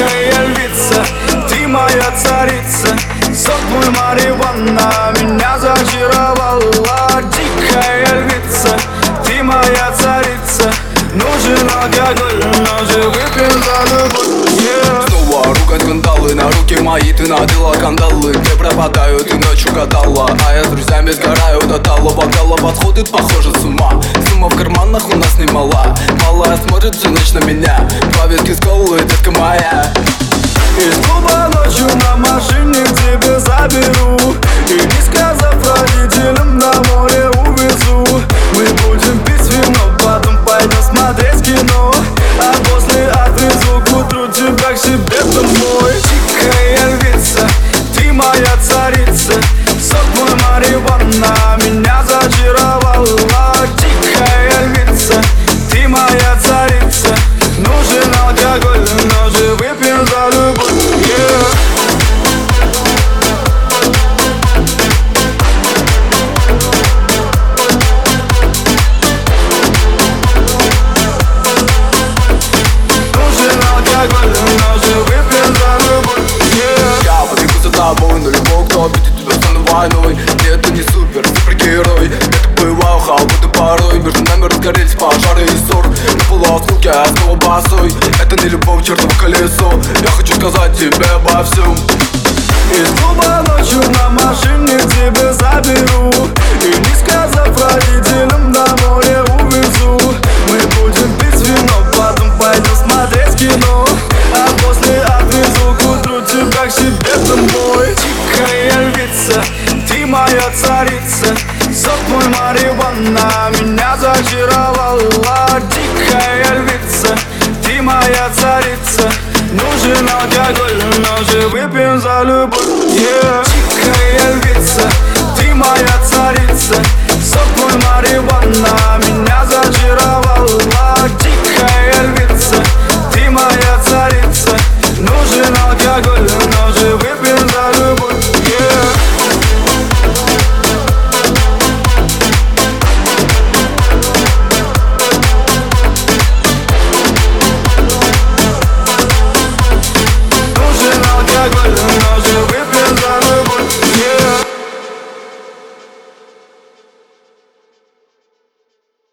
Дикая львица, ты моя царица. Сок мой Мариванна меня зачаровала. Дикая львица, ты моя царица. Нужен алкоголь, но же выпьем за любовь. Yeah. Снова ругать скандалы На руки мои. Ты надела кандалы Где пропадаю, ты ночью гадала А я с друзьями сгораю до талого. Бокала подходит, похоже с ума Сумма в карманах у нас немала. Малая смотрит всю ночь на меня. Два ветки с колы, детка моя. Из клуба ночью на машине к тебе заберу. И не сказав родителям на море увезу. Мы будем пить вино, потом пойдем смотреть кино. А после отвезу к утру тебя к себе любого, кто обидит тебя, стану войной Мне это не супер, супергерой. Так бываю, халбуты порой. Между нами разгорелись пожары и ссор. На полуосколке, я снова босой. Это не любовь, чертово колесо. Я хочу сказать тебе обо всем. Из клуба ночью на машине к тебе заберу моя царица Сок мой Мариванна меня зачаровала Дикая львица, ты моя царица Нужен алкоголь, но же выпьем за любовь